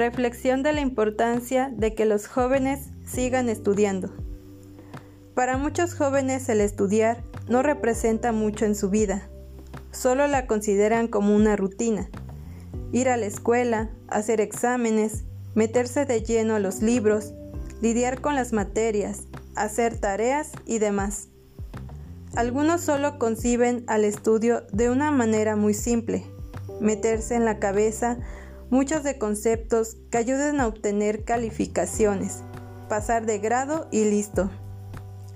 Reflexión de la importancia de que los jóvenes sigan estudiando. Para muchos jóvenes el estudiar no representa mucho en su vida, solo la consideran como una rutina. Ir a la escuela, hacer exámenes, meterse de lleno a los libros, lidiar con las materias, hacer tareas y demás. Algunos solo conciben al estudio de una manera muy simple, meterse en la cabeza muchos de conceptos que ayuden a obtener calificaciones, pasar de grado y listo.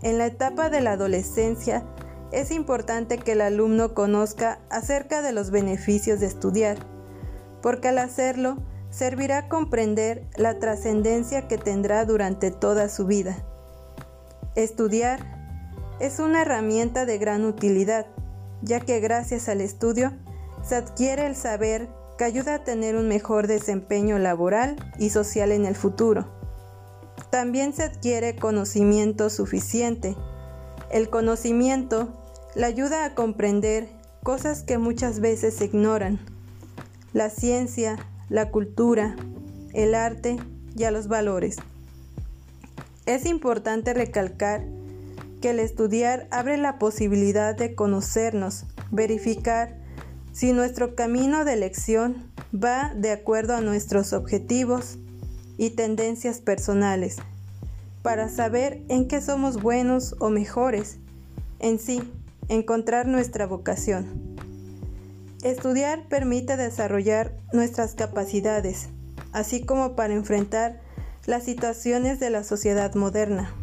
En la etapa de la adolescencia es importante que el alumno conozca acerca de los beneficios de estudiar, porque al hacerlo servirá a comprender la trascendencia que tendrá durante toda su vida. Estudiar es una herramienta de gran utilidad, ya que gracias al estudio se adquiere el saber que ayuda a tener un mejor desempeño laboral y social en el futuro. También se adquiere conocimiento suficiente. El conocimiento le ayuda a comprender cosas que muchas veces se ignoran. La ciencia, la cultura, el arte y a los valores. Es importante recalcar que el estudiar abre la posibilidad de conocernos, verificar si nuestro camino de elección va de acuerdo a nuestros objetivos y tendencias personales, para saber en qué somos buenos o mejores, en sí, encontrar nuestra vocación. Estudiar permite desarrollar nuestras capacidades, así como para enfrentar las situaciones de la sociedad moderna.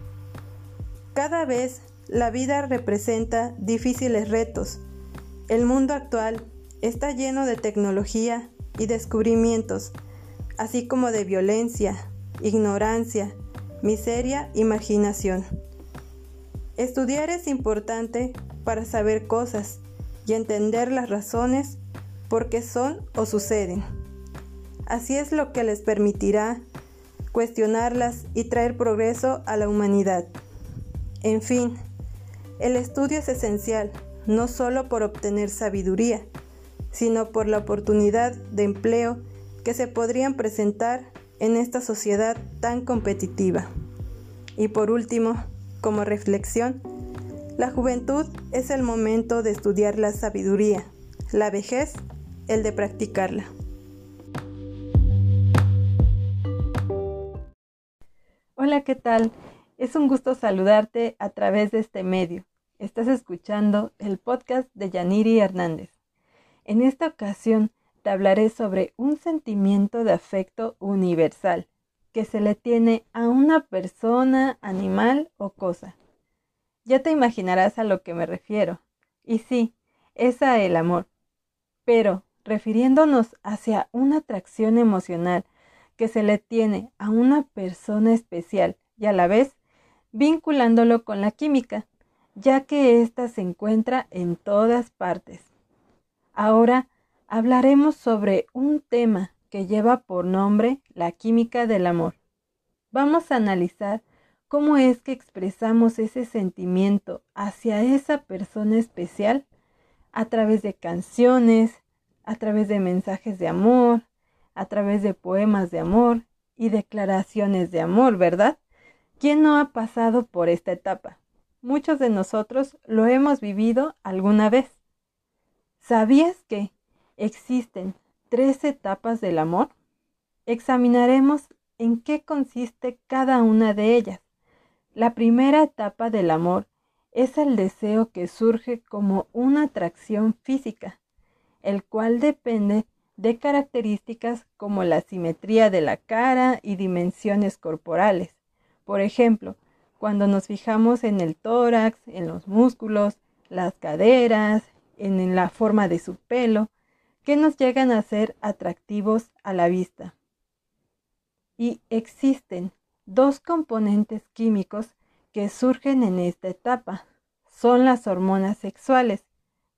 Cada vez la vida representa difíciles retos. El mundo actual está lleno de tecnología y descubrimientos, así como de violencia, ignorancia, miseria y marginación. Estudiar es importante para saber cosas y entender las razones por qué son o suceden. Así es lo que les permitirá cuestionarlas y traer progreso a la humanidad. En fin, el estudio es esencial, no solo por obtener sabiduría, sino por la oportunidad de empleo que se podrían presentar en esta sociedad tan competitiva. Y por último, como reflexión, la juventud es el momento de estudiar la sabiduría, la vejez, el de practicarla. Hola, ¿qué tal? Es un gusto saludarte a través de este medio. Estás escuchando el podcast de Yaniri Hernández. En esta ocasión te hablaré sobre un sentimiento de afecto universal que se le tiene a una persona, animal o cosa. Ya te imaginarás a lo que me refiero. Y sí, es a el amor. Pero, refiriéndonos hacia una atracción emocional que se le tiene a una persona especial y a la vez vinculándolo con la química, ya que ésta se encuentra en todas partes. Ahora hablaremos sobre un tema que lleva por nombre la química del amor. Vamos a analizar cómo es que expresamos ese sentimiento hacia esa persona especial a través de canciones, a través de mensajes de amor, a través de poemas de amor y declaraciones de amor, ¿verdad? ¿Quién no ha pasado por esta etapa? Muchos de nosotros lo hemos vivido alguna vez. ¿Sabías que existen tres etapas del amor? Examinaremos en qué consiste cada una de ellas. La primera etapa del amor es el deseo que surge como una atracción física, el cual depende de características como la simetría de la cara y dimensiones corporales. Por ejemplo, cuando nos fijamos en el tórax, en los músculos, las caderas, en la forma de su pelo, que nos llegan a ser atractivos a la vista. Y existen dos componentes químicos que surgen en esta etapa. Son las hormonas sexuales,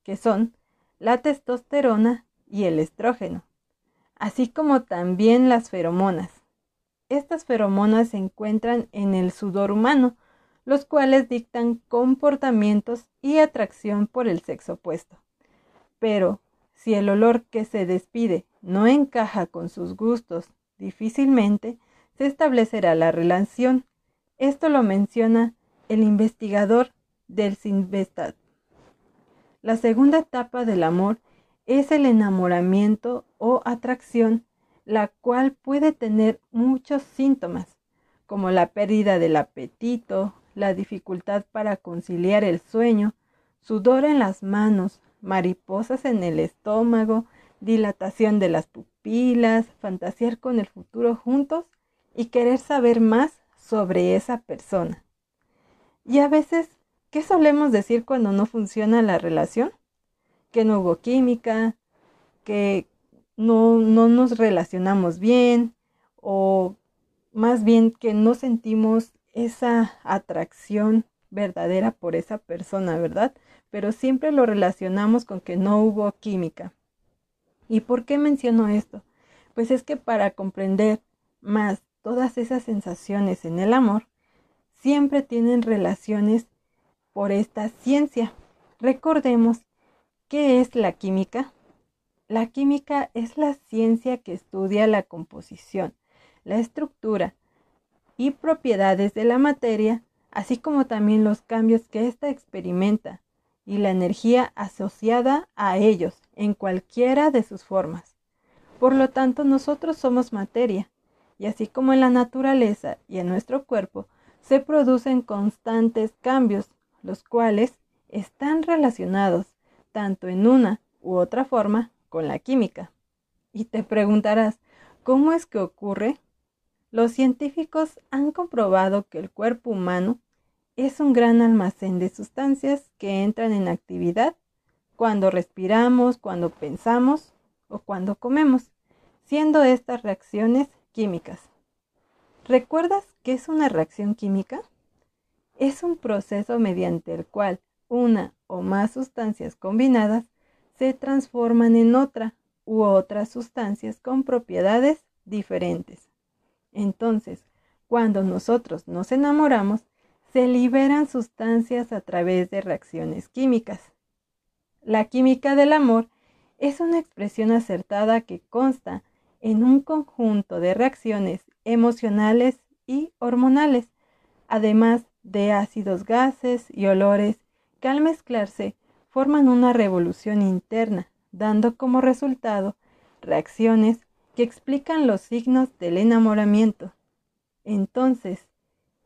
que son la testosterona y el estrógeno, así como también las feromonas. Estas feromonas se encuentran en el sudor humano, los cuales dictan comportamientos y atracción por el sexo opuesto. Pero si el olor que se despide no encaja con sus gustos, difícilmente se establecerá la relación. Esto lo menciona el investigador del Sinvestat. La segunda etapa del amor es el enamoramiento o atracción, la cual puede tener muchos síntomas, como la pérdida del apetito, la dificultad para conciliar el sueño, sudor en las manos, mariposas en el estómago, dilatación de las pupilas, fantasear con el futuro juntos y querer saber más sobre esa persona. Y a veces, ¿qué solemos decir cuando no funciona la relación? Que no hubo química, que no, no nos relacionamos bien o más bien que no sentimos esa atracción verdadera por esa persona, ¿verdad? Pero siempre lo relacionamos con que no hubo química. ¿Y por qué menciono esto? Pues es que para comprender más todas esas sensaciones en el amor, siempre tienen relaciones por esta ciencia. Recordemos, ¿qué es la química? La química es la ciencia que estudia la composición, la estructura y propiedades de la materia, así como también los cambios que ésta experimenta y la energía asociada a ellos en cualquiera de sus formas. Por lo tanto, nosotros somos materia, y así como en la naturaleza y en nuestro cuerpo, se producen constantes cambios, los cuales están relacionados tanto en una u otra forma con la química. Y te preguntarás, ¿cómo es que ocurre? Los científicos han comprobado que el cuerpo humano es un gran almacén de sustancias que entran en actividad cuando respiramos, cuando pensamos o cuando comemos, siendo estas reacciones químicas. ¿Recuerdas qué es una reacción química? Es un proceso mediante el cual una o más sustancias combinadas se transforman en otra u otras sustancias con propiedades diferentes. Entonces, cuando nosotros nos enamoramos, se liberan sustancias a través de reacciones químicas. La química del amor es una expresión acertada que consta en un conjunto de reacciones emocionales y hormonales, además de ácidos gases y olores que al mezclarse forman una revolución interna, dando como resultado reacciones que explican los signos del enamoramiento. Entonces,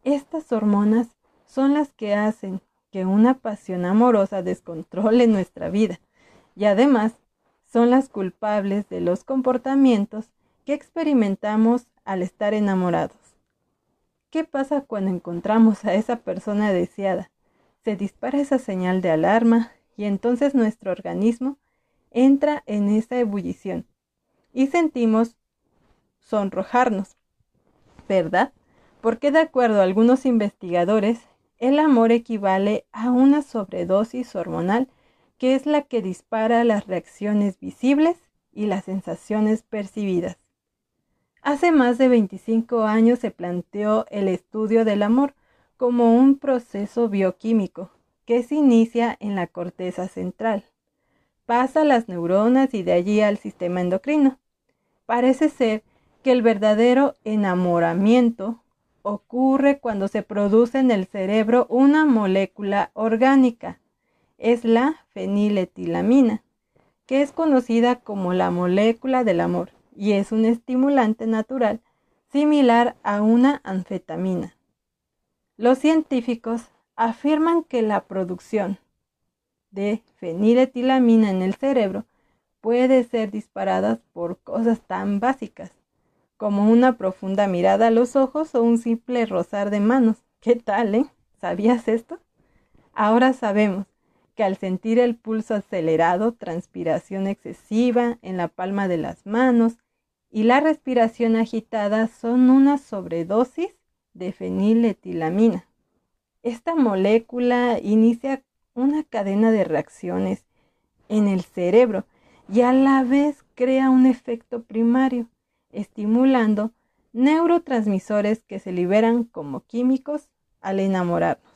estas hormonas son las que hacen que una pasión amorosa descontrole nuestra vida y además son las culpables de los comportamientos que experimentamos al estar enamorados. ¿Qué pasa cuando encontramos a esa persona deseada? Se dispara esa señal de alarma y entonces nuestro organismo entra en esa ebullición y sentimos sonrojarnos, ¿verdad? Porque de acuerdo a algunos investigadores, el amor equivale a una sobredosis hormonal que es la que dispara las reacciones visibles y las sensaciones percibidas. Hace más de 25 años se planteó el estudio del amor como un proceso bioquímico que se inicia en la corteza central, pasa a las neuronas y de allí al sistema endocrino. Parece ser que el verdadero enamoramiento ocurre cuando se produce en el cerebro una molécula orgánica. Es la feniletilamina, que es conocida como la molécula del amor y es un estimulante natural similar a una anfetamina. Los científicos afirman que la producción de feniletilamina en el cerebro puede ser disparada por cosas tan básicas como una profunda mirada a los ojos o un simple rozar de manos. ¿Qué tal, eh? ¿Sabías esto? Ahora sabemos que al sentir el pulso acelerado, transpiración excesiva en la palma de las manos y la respiración agitada son una sobredosis de feniletilamina. Esta molécula inicia una cadena de reacciones en el cerebro y a la vez crea un efecto primario estimulando neurotransmisores que se liberan como químicos al enamorarnos.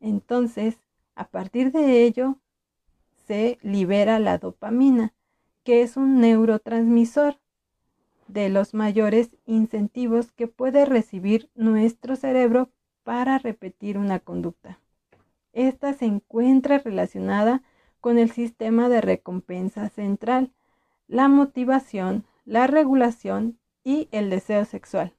Entonces, a partir de ello, se libera la dopamina, que es un neurotransmisor. de los mayores incentivos que puede recibir nuestro cerebro para repetir una conducta. Esta se encuentra relacionada con el sistema de recompensa central, la motivación, la regulación y el deseo sexual.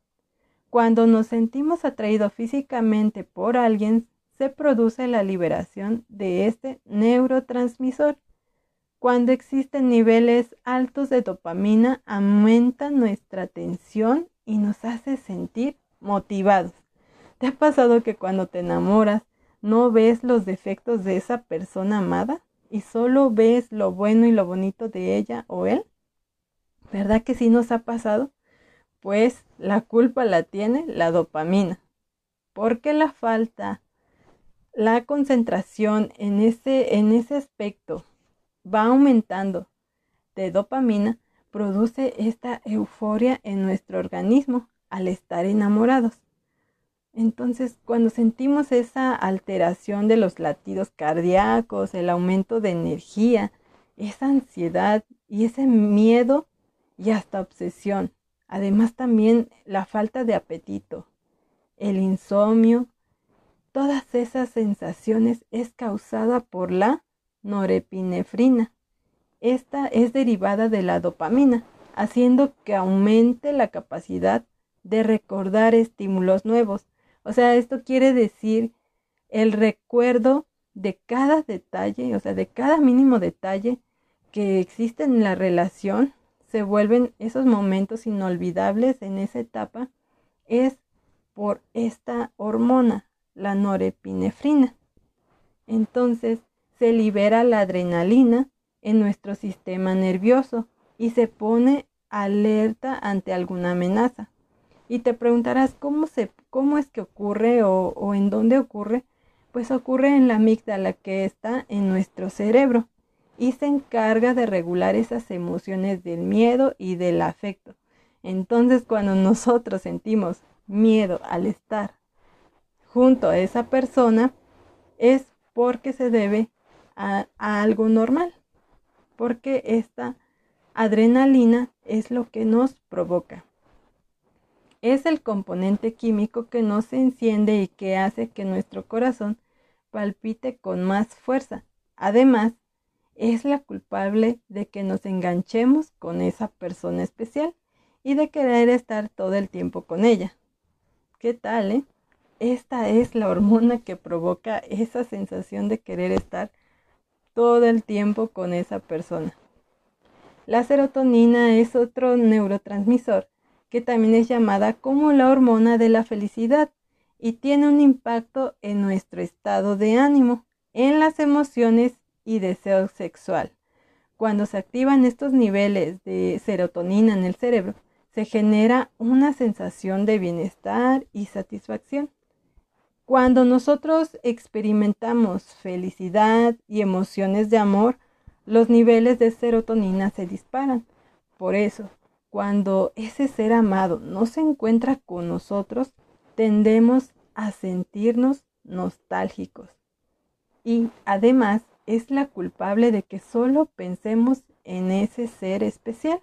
Cuando nos sentimos atraídos físicamente por alguien, se produce la liberación de este neurotransmisor. Cuando existen niveles altos de dopamina, aumenta nuestra atención y nos hace sentir motivados. ¿Te ha pasado que cuando te enamoras no ves los defectos de esa persona amada y solo ves lo bueno y lo bonito de ella o él? ¿Verdad que sí nos ha pasado? Pues la culpa la tiene la dopamina, porque la falta, la concentración en ese, en ese aspecto va aumentando de dopamina, produce esta euforia en nuestro organismo al estar enamorados. Entonces, cuando sentimos esa alteración de los latidos cardíacos, el aumento de energía, esa ansiedad y ese miedo y hasta obsesión, además también la falta de apetito, el insomnio, todas esas sensaciones es causada por la norepinefrina. Esta es derivada de la dopamina, haciendo que aumente la capacidad de recordar estímulos nuevos o sea, esto quiere decir el recuerdo de cada detalle, o sea, de cada mínimo detalle que existe en la relación, se vuelven esos momentos inolvidables en esa etapa, es por esta hormona, la norepinefrina. Entonces, se libera la adrenalina en nuestro sistema nervioso y se pone alerta ante alguna amenaza. Y te preguntarás cómo, se, cómo es que ocurre o, en dónde ocurre. Pues ocurre en la amígdala que está en nuestro cerebro y se encarga de regular esas emociones del miedo y del afecto. Entonces cuando nosotros sentimos miedo al estar junto a esa persona, es porque se debe a, algo normal, porque esta adrenalina es lo que nos provoca es el componente químico que nos enciende y que hace que nuestro corazón palpite con más fuerza. Además, es la culpable de que nos enganchemos con esa persona especial y de querer estar todo el tiempo con ella. ¿Qué tal, eh? Esta es la hormona que provoca esa sensación de querer estar todo el tiempo con esa persona. La serotonina es otro neurotransmisor que también es llamada como la hormona de la felicidad y tiene un impacto en nuestro estado de ánimo, en las emociones y deseo sexual. Cuando se activan estos niveles de serotonina en el cerebro, se genera una sensación de bienestar y satisfacción. Cuando nosotros experimentamos felicidad y emociones de amor, los niveles de serotonina se disparan. Por eso, cuando ese ser amado no se encuentra con nosotros, tendemos a sentirnos nostálgicos. Y además es la culpable de que solo pensemos en ese ser especial.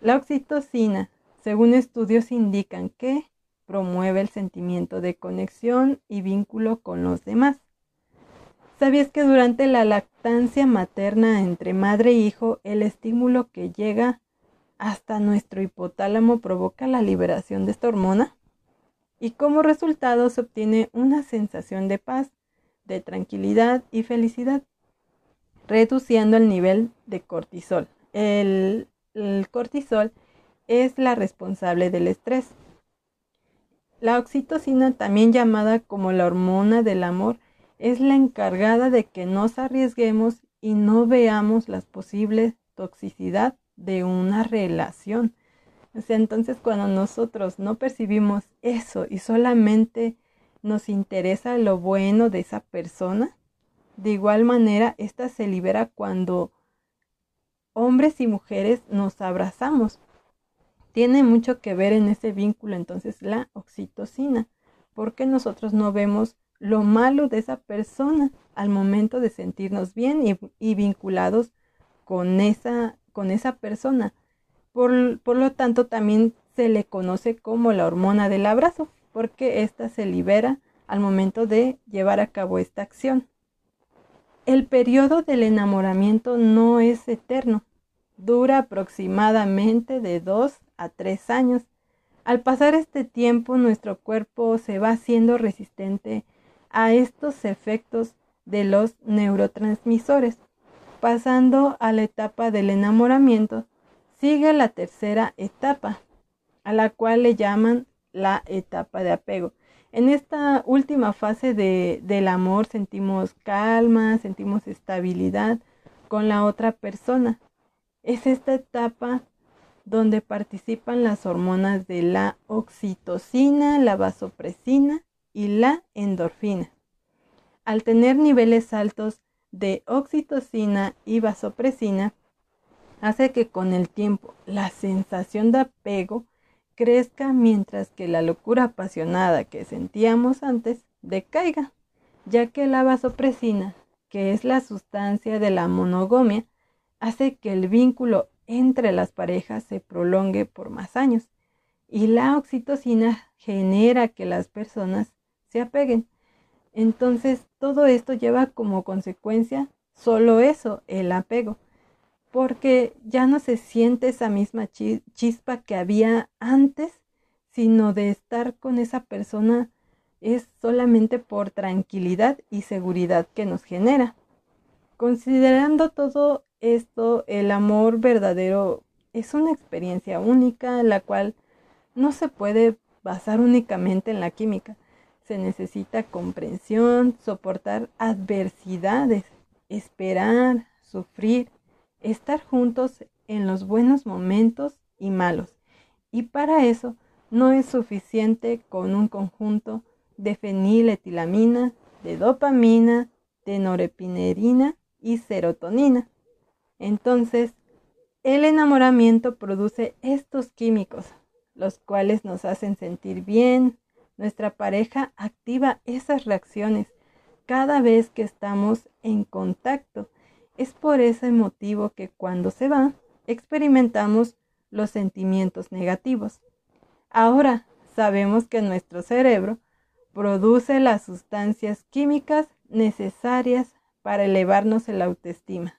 La oxitocina, según estudios indican que promueve el sentimiento de conexión y vínculo con los demás. ¿Sabías que durante la lactancia materna entre madre e hijo, el estímulo que llega hasta nuestro hipotálamo provoca la liberación de esta hormona y como resultado se obtiene una sensación de paz, de tranquilidad y felicidad, reduciendo el nivel de cortisol. El, cortisol es la responsable del estrés. La oxitocina, también llamada como la hormona del amor, es la encargada de que nos arriesguemos y no veamos las posibles toxicidad de una relación. O sea, entonces cuando nosotros no percibimos eso y solamente nos interesa lo bueno de esa persona, de igual manera, esta se libera cuando hombres y mujeres nos abrazamos. Tiene mucho que ver en ese vínculo entonces la oxitocina, porque nosotros no vemos lo malo de esa persona al momento de sentirnos bien y, y vinculados con esa con esa persona. Por, por lo tanto, también se le conoce como la hormona del abrazo, porque ésta se libera al momento de llevar a cabo esta acción. El periodo del enamoramiento no es eterno, dura aproximadamente de dos a tres años. Al pasar este tiempo, nuestro cuerpo se va haciendo resistente a estos efectos de los neurotransmisores. Pasando a la etapa del enamoramiento, sigue la tercera etapa, a la cual le llaman la etapa de apego. En esta última fase de, del amor sentimos calma, sentimos estabilidad con la otra persona. Es esta etapa donde participan las hormonas de la oxitocina, la vasopresina y la endorfina. Al tener niveles altos de oxitocina y vasopresina, hace que con el tiempo la sensación de apego crezca mientras que la locura apasionada que sentíamos antes decaiga, ya que la vasopresina, que es la sustancia de la monogamia, hace que el vínculo entre las parejas se prolongue por más años y la oxitocina genera que las personas se apeguen. Entonces todo esto lleva como consecuencia solo eso, el apego porque ya no se siente esa misma chispa que había antes, sino de estar con esa persona es solamente por tranquilidad y seguridad que nos genera. Considerando todo esto, el amor verdadero es una experiencia única, la cual no se puede basar únicamente en la química. Se necesita comprensión, soportar adversidades, esperar, sufrir, estar juntos en los buenos momentos y malos. Y para eso no es suficiente con un conjunto de feniletilamina, de dopamina, de norepinerina y serotonina. Entonces, el enamoramiento produce estos químicos, los cuales nos hacen sentir bien. Nuestra pareja activa esas reacciones cada vez que estamos en contacto es por ese motivo que cuando se va, experimentamos los sentimientos negativos. Ahora sabemos que nuestro cerebro produce las sustancias químicas necesarias para elevarnos el autoestima,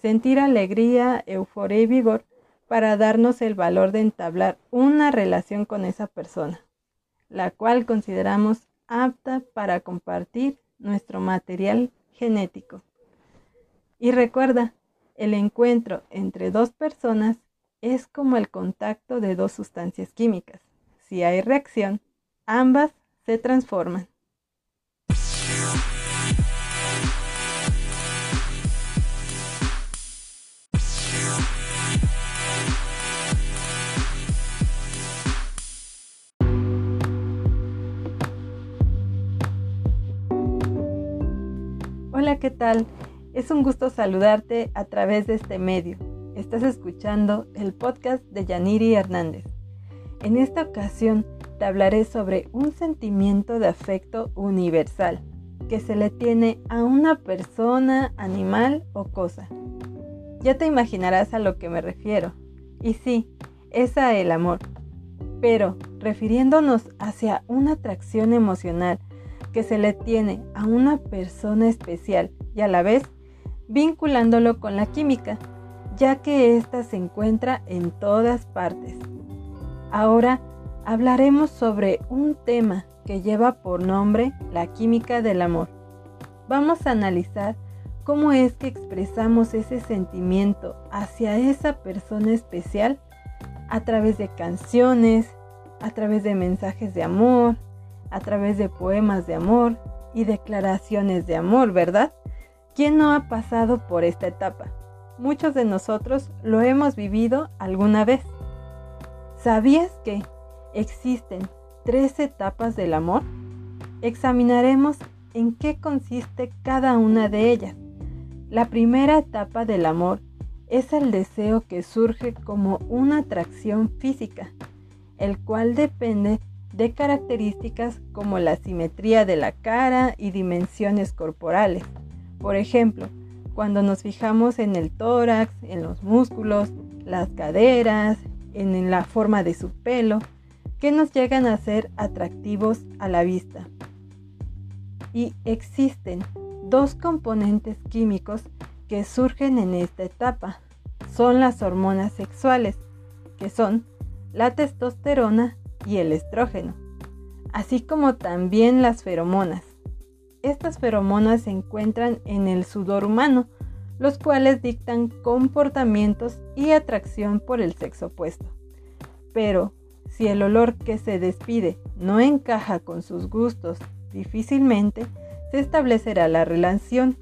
sentir alegría, euforia y vigor para darnos el valor de entablar una relación con esa persona, la cual consideramos apta para compartir nuestro material genético. Y recuerda, el encuentro entre dos personas es como el contacto de dos sustancias químicas. Si hay reacción, ambas se transforman. ¿Qué tal? Es un gusto saludarte a través de este medio. Estás escuchando el podcast de Yaniri Hernández. En esta ocasión te hablaré sobre un sentimiento de afecto universal que se le tiene a una persona, animal o cosa. Ya te imaginarás a lo que me refiero. Y sí, es a el amor. Pero refiriéndonos hacia una atracción emocional que se le tiene a una persona especial y a la vez vinculándolo con la química, ya que ésta se encuentra en todas partes. Ahora hablaremos sobre un tema que lleva por nombre la química del amor. Vamos a analizar cómo es que expresamos ese sentimiento hacia esa persona especial a través de canciones, a través de mensajes de amor, a través de poemas de amor y declaraciones de amor, ¿verdad? ¿Quién no ha pasado por esta etapa? Muchos de nosotros lo hemos vivido alguna vez. ¿Sabías que existen tres etapas del amor? Examinaremos en qué consiste cada una de ellas. La primera etapa del amor es el deseo que surge como una atracción física, el cual depende de características como la simetría de la cara y dimensiones corporales. Por ejemplo, cuando nos fijamos en el tórax, en los músculos, las caderas, en la forma de su pelo, que nos llegan a ser atractivos a la vista. Y existen dos componentes químicos que surgen en esta etapa. Son las hormonas sexuales, que son la testosterona y el estrógeno, así como también las feromonas. Estas feromonas se encuentran en el sudor humano, los cuales dictan comportamientos y atracción por el sexo opuesto. Pero si el olor que se despide no encaja con sus gustos, difícilmente se establecerá la relación.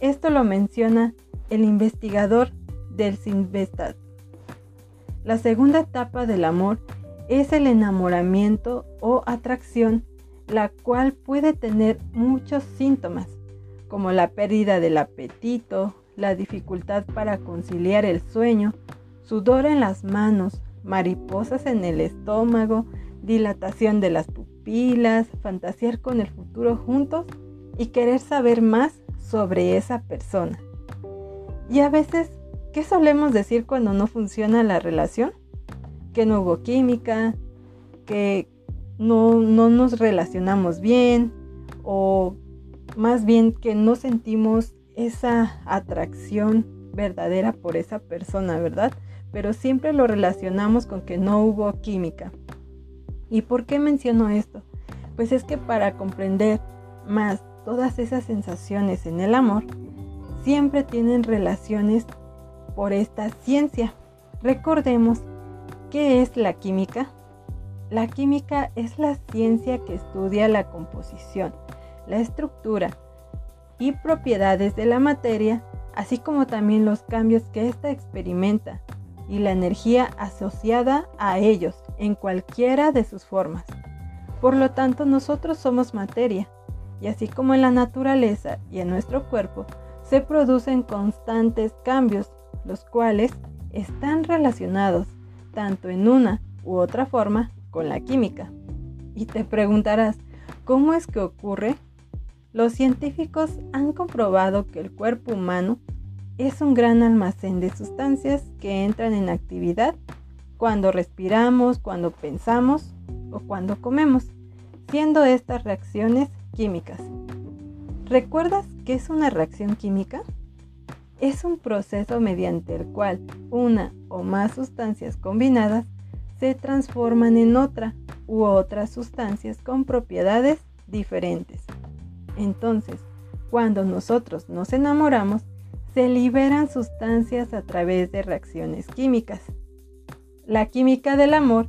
Esto lo menciona el investigador del Sinvestat. La segunda etapa del amor es el enamoramiento o atracción, la cual puede tener muchos síntomas, como la pérdida del apetito, la dificultad para conciliar el sueño, sudor en las manos, mariposas en el estómago, dilatación de las pupilas, fantasear con el futuro juntos y querer saber más sobre esa persona. Y a veces, ¿qué solemos decir cuando no funciona la relación? Que no hubo química, que no, no nos relacionamos bien o más bien que no sentimos esa atracción verdadera por esa persona, ¿verdad? Pero siempre lo relacionamos con que no hubo química. ¿Y por qué menciono esto? Pues es que para comprender más todas esas sensaciones en el amor, siempre tienen relaciones por esta ciencia. Recordemos, ¿qué es la química? La química es la ciencia que estudia la composición, la estructura, y propiedades de la materia, así como también los cambios que ésta experimenta y la energía asociada a ellos en cualquiera de sus formas. Por lo tanto, nosotros somos materia, y así como en la naturaleza y en nuestro cuerpo, se producen constantes cambios, los cuales están relacionados tanto en una u otra forma con la química. Y te preguntarás, ¿cómo es que ocurre? Los científicos han comprobado que el cuerpo humano es un gran almacén de sustancias que entran en actividad cuando respiramos, cuando pensamos o cuando comemos, siendo estas reacciones químicas. ¿Recuerdas qué es una reacción química? Es un proceso mediante el cual una o más sustancias combinadas se transforman en otra u otras sustancias con propiedades diferentes. Entonces, cuando nosotros nos enamoramos, se liberan sustancias a través de reacciones químicas. La química del amor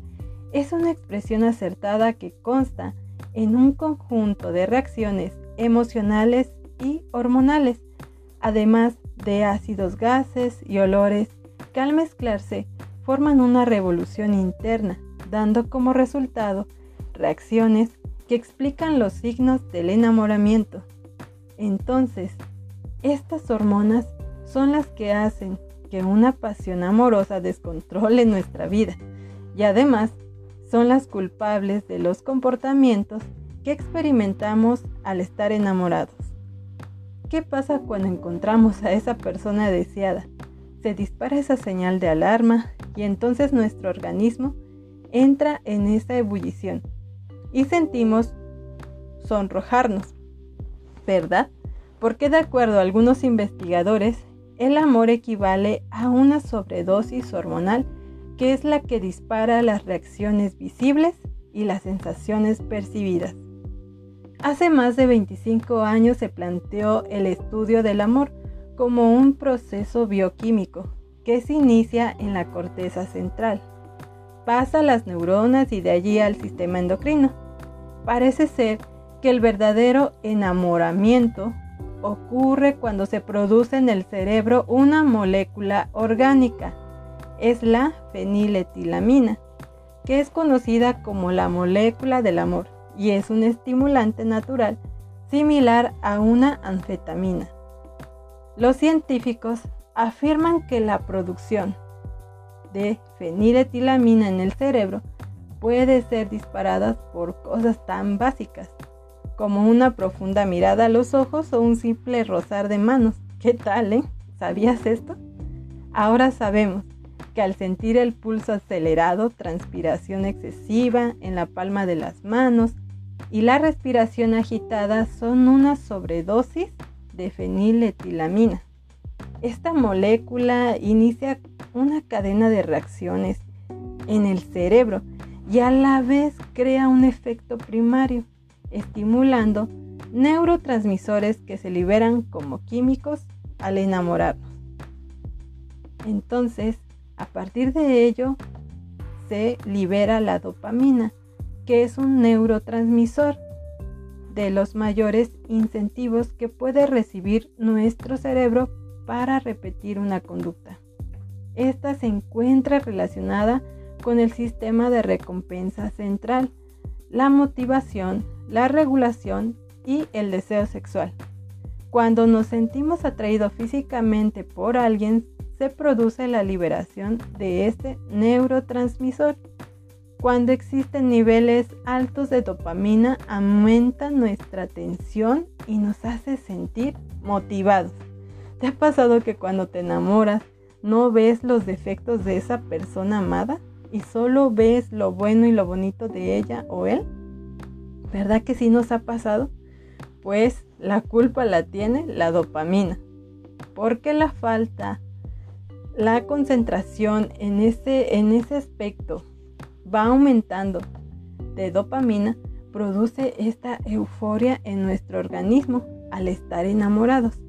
es una expresión acertada que consta en un conjunto de reacciones emocionales y hormonales, además de ácidos gases y olores que al mezclarse forman una revolución interna, dando como resultado reacciones que explican los signos del enamoramiento. Entonces, estas hormonas son las que hacen que una pasión amorosa descontrole nuestra vida y además son las culpables de los comportamientos que experimentamos al estar enamorados. ¿Qué pasa cuando encontramos a esa persona deseada? Se dispara esa señal de alarma y entonces nuestro organismo entra en esa ebullición y sentimos sonrojarnos, ¿verdad? Porque de acuerdo a algunos investigadores, el amor equivale a una sobredosis hormonal que es la que dispara las reacciones visibles y las sensaciones percibidas. Hace más de 25 años se planteó el estudio del amor como un proceso bioquímico que se inicia en la corteza central, pasa a las neuronas y de allí al sistema endocrino. Parece ser que el verdadero enamoramiento ocurre cuando se produce en el cerebro una molécula orgánica. Es la feniletilamina, que es conocida como la molécula del amor y es un estimulante natural similar a una anfetamina. Los científicos afirman que la producción de feniletilamina en el cerebro puede ser disparada por cosas tan básicas como una profunda mirada a los ojos o un simple rozar de manos. ¿Qué tal, eh? ¿Sabías esto? Ahora sabemos que al sentir el pulso acelerado, transpiración excesiva en la palma de las manos y la respiración agitada son una sobredosis de feniletilamina. Esta molécula inicia una cadena de reacciones en el cerebro y a la vez crea un efecto primario, estimulando neurotransmisores que se liberan como químicos al enamorarnos. Entonces, a partir de ello, se libera la dopamina, que es un neurotransmisor de los mayores incentivos que puede recibir nuestro cerebro para repetir una conducta. Esta se encuentra relacionada con el sistema de recompensa central, la motivación, la regulación y el deseo sexual. Cuando nos sentimos atraídos físicamente por alguien, se produce la liberación de este neurotransmisor. Cuando existen niveles altos de dopamina, aumenta nuestra atención y nos hace sentir motivados. ¿Te ha pasado que cuando te enamoras no ves los defectos de esa persona amada y solo ves lo bueno y lo bonito de ella o él? ¿Verdad que sí nos ha pasado? Pues la culpa la tiene la dopamina, porque la falta la concentración en ese, en ese aspecto va aumentando de dopamina, produce esta euforia en nuestro organismo al estar enamorados.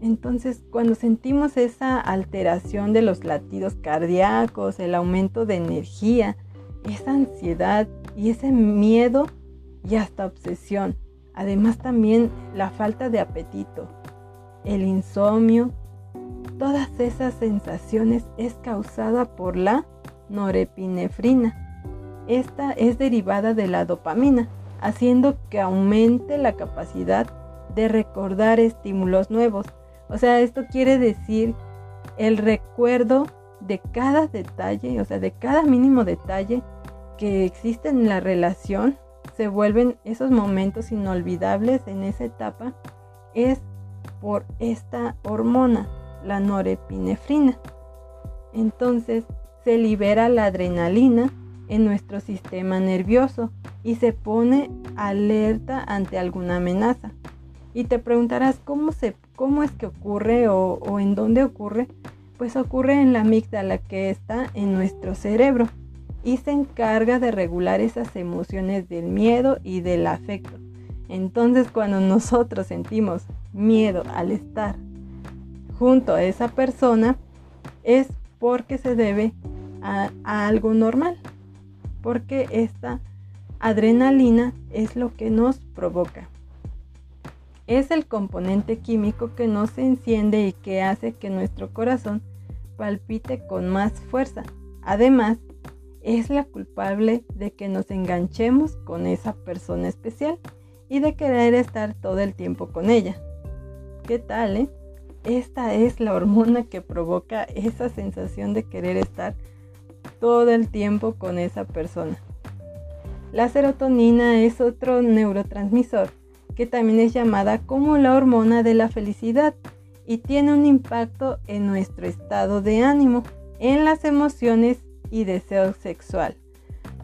Entonces, cuando sentimos esa alteración de los latidos cardíacos, el aumento de energía, esa ansiedad y ese miedo y hasta obsesión, además también la falta de apetito, el insomnio, Todas esas sensaciones es causada por la norepinefrina. Esta es derivada de la dopamina, haciendo que aumente la capacidad de recordar estímulos nuevos. O sea, esto quiere decir el recuerdo de cada detalle, o sea, de cada mínimo detalle que existe en la relación, se vuelven esos momentos inolvidables en esa etapa, es por esta hormona la norepinefrina. Entonces se libera la adrenalina en nuestro sistema nervioso y se pone alerta ante alguna amenaza. Y te preguntarás cómo, se, cómo es que ocurre o, en dónde ocurre. Pues ocurre en la amígdala que está en nuestro cerebro y se encarga de regular esas emociones del miedo y del afecto. Entonces cuando nosotros sentimos miedo al estar junto a esa persona es porque se debe a, algo normal, porque esta adrenalina es lo que nos provoca. Es el componente químico que nos enciende y que hace que nuestro corazón palpite con más fuerza. Además, es la culpable de que nos enganchemos con esa persona especial y de querer estar todo el tiempo con ella. ¿Qué tal, eh? esta es la hormona que provoca esa sensación de querer estar todo el tiempo con esa persona. La serotonina es otro neurotransmisor que también es llamada como la hormona de la felicidad y tiene un impacto en nuestro estado de ánimo, en las emociones y deseo sexual.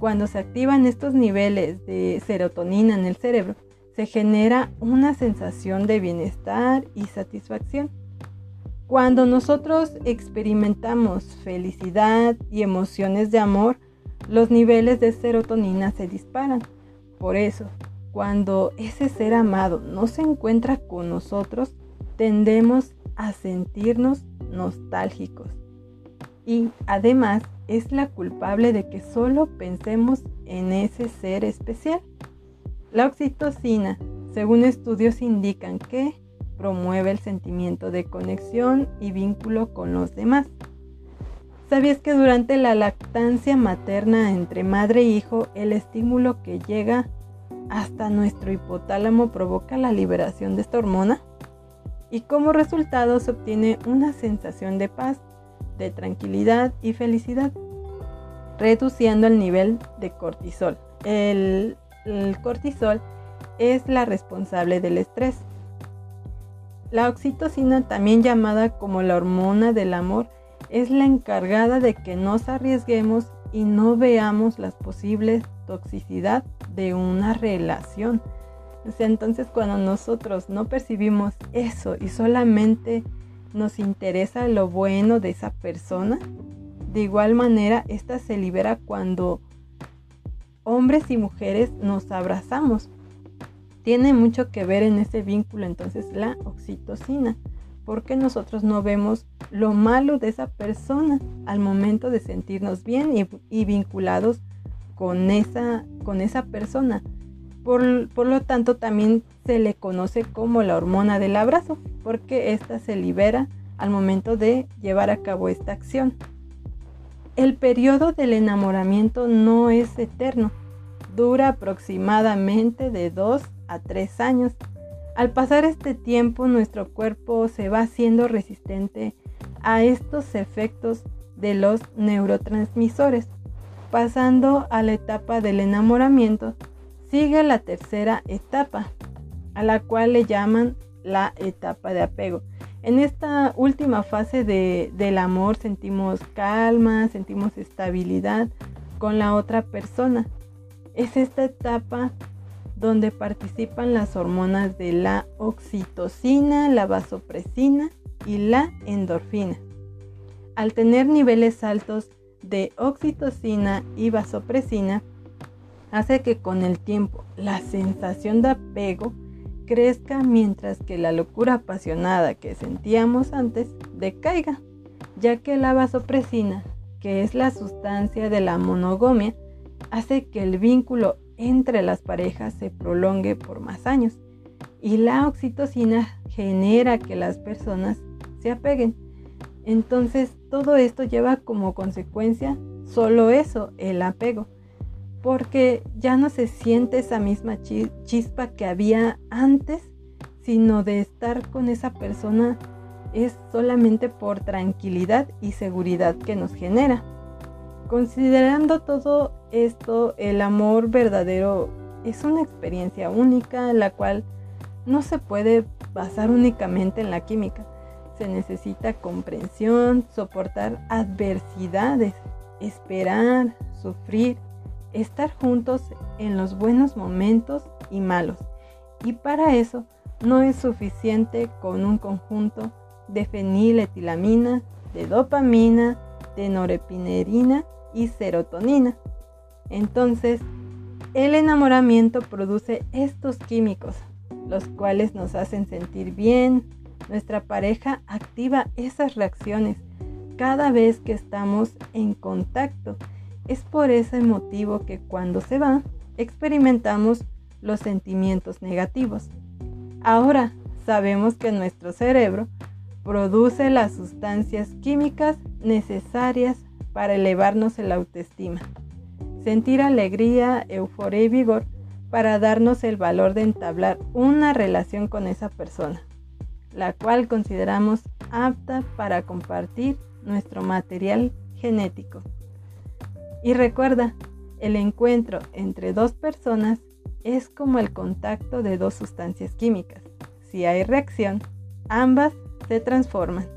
Cuando se activan estos niveles de serotonina en el cerebro, se genera una sensación de bienestar y satisfacción. Cuando nosotros experimentamos felicidad y emociones de amor, los niveles de serotonina se disparan. Por eso, cuando ese ser amado no se encuentra con nosotros, tendemos a sentirnos nostálgicos. Y además es la culpable de que solo pensemos en ese ser especial. La oxitocina, según estudios indican que promueve el sentimiento de conexión y vínculo con los demás. ¿Sabías que durante la lactancia materna entre madre e hijo, el estímulo que llega hasta nuestro hipotálamo provoca la liberación de esta hormona? Y como resultado se obtiene una sensación de paz, de tranquilidad y felicidad, reduciendo el nivel de cortisol. El, el cortisol es la responsable del estrés la oxitocina, también llamada como la hormona del amor, es la encargada de que nos arriesguemos y no veamos las posibles toxicidad de una relación. entonces cuando nosotros no percibimos eso y solamente nos interesa lo bueno de esa persona, de igual manera esta se libera cuando hombres y mujeres nos abrazamos. Tiene mucho que ver en ese vínculo entonces la oxitocina, porque nosotros no vemos lo malo de esa persona al momento de sentirnos bien y, vinculados con esa, con esa persona. Por, por, lo tanto, también se le conoce como la hormona del abrazo, porque ésta se libera al momento de llevar a cabo esta acción. El periodo del enamoramiento no es eterno, dura aproximadamente de 2 a 3 años. Al pasar este tiempo, nuestro cuerpo se va haciendo resistente a estos efectos de los neurotransmisores. Pasando a la etapa del enamoramiento, sigue la tercera etapa, a la cual le llaman la etapa de apego. En esta última fase del amor sentimos calma, sentimos estabilidad con la otra persona. Es esta etapa donde participan las hormonas de la oxitocina, la vasopresina y la endorfina. Al tener niveles altos de oxitocina y vasopresina, hace que con el tiempo la sensación de apego crezca mientras que la locura apasionada que sentíamos antes decaiga, ya que la vasopresina, que es la sustancia de la monogamia, hace que el vínculo entre las parejas se prolongue por más años y la oxitocina genera que las personas se apeguen. Entonces todo esto lleva como consecuencia solo eso, el apego porque ya no se siente esa misma chispa que había antes, sino de estar con esa persona es solamente por tranquilidad y seguridad que nos genera. Considerando todo esto, el amor verdadero es una experiencia única, la cual no se puede basar únicamente en la química. Se necesita comprensión, soportar adversidades, esperar, sufrir estar juntos en los buenos momentos y malos. Y para eso no es suficiente con un conjunto de feniletilamina, de dopamina, de norepinerina y serotonina. Entonces, el enamoramiento produce estos químicos, los cuales nos hacen sentir bien. Nuestra pareja activa esas reacciones cada vez que estamos en contacto es por ese motivo que cuando se va, experimentamos los sentimientos negativos. Ahora sabemos que nuestro cerebro produce las sustancias químicas necesarias para elevarnos el autoestima, sentir alegría, euforia y vigor para darnos el valor de entablar una relación con esa persona, la cual consideramos apta para compartir nuestro material genético. Y recuerda, el encuentro entre dos personas es como el contacto de dos sustancias químicas. Si hay reacción, ambas se transforman.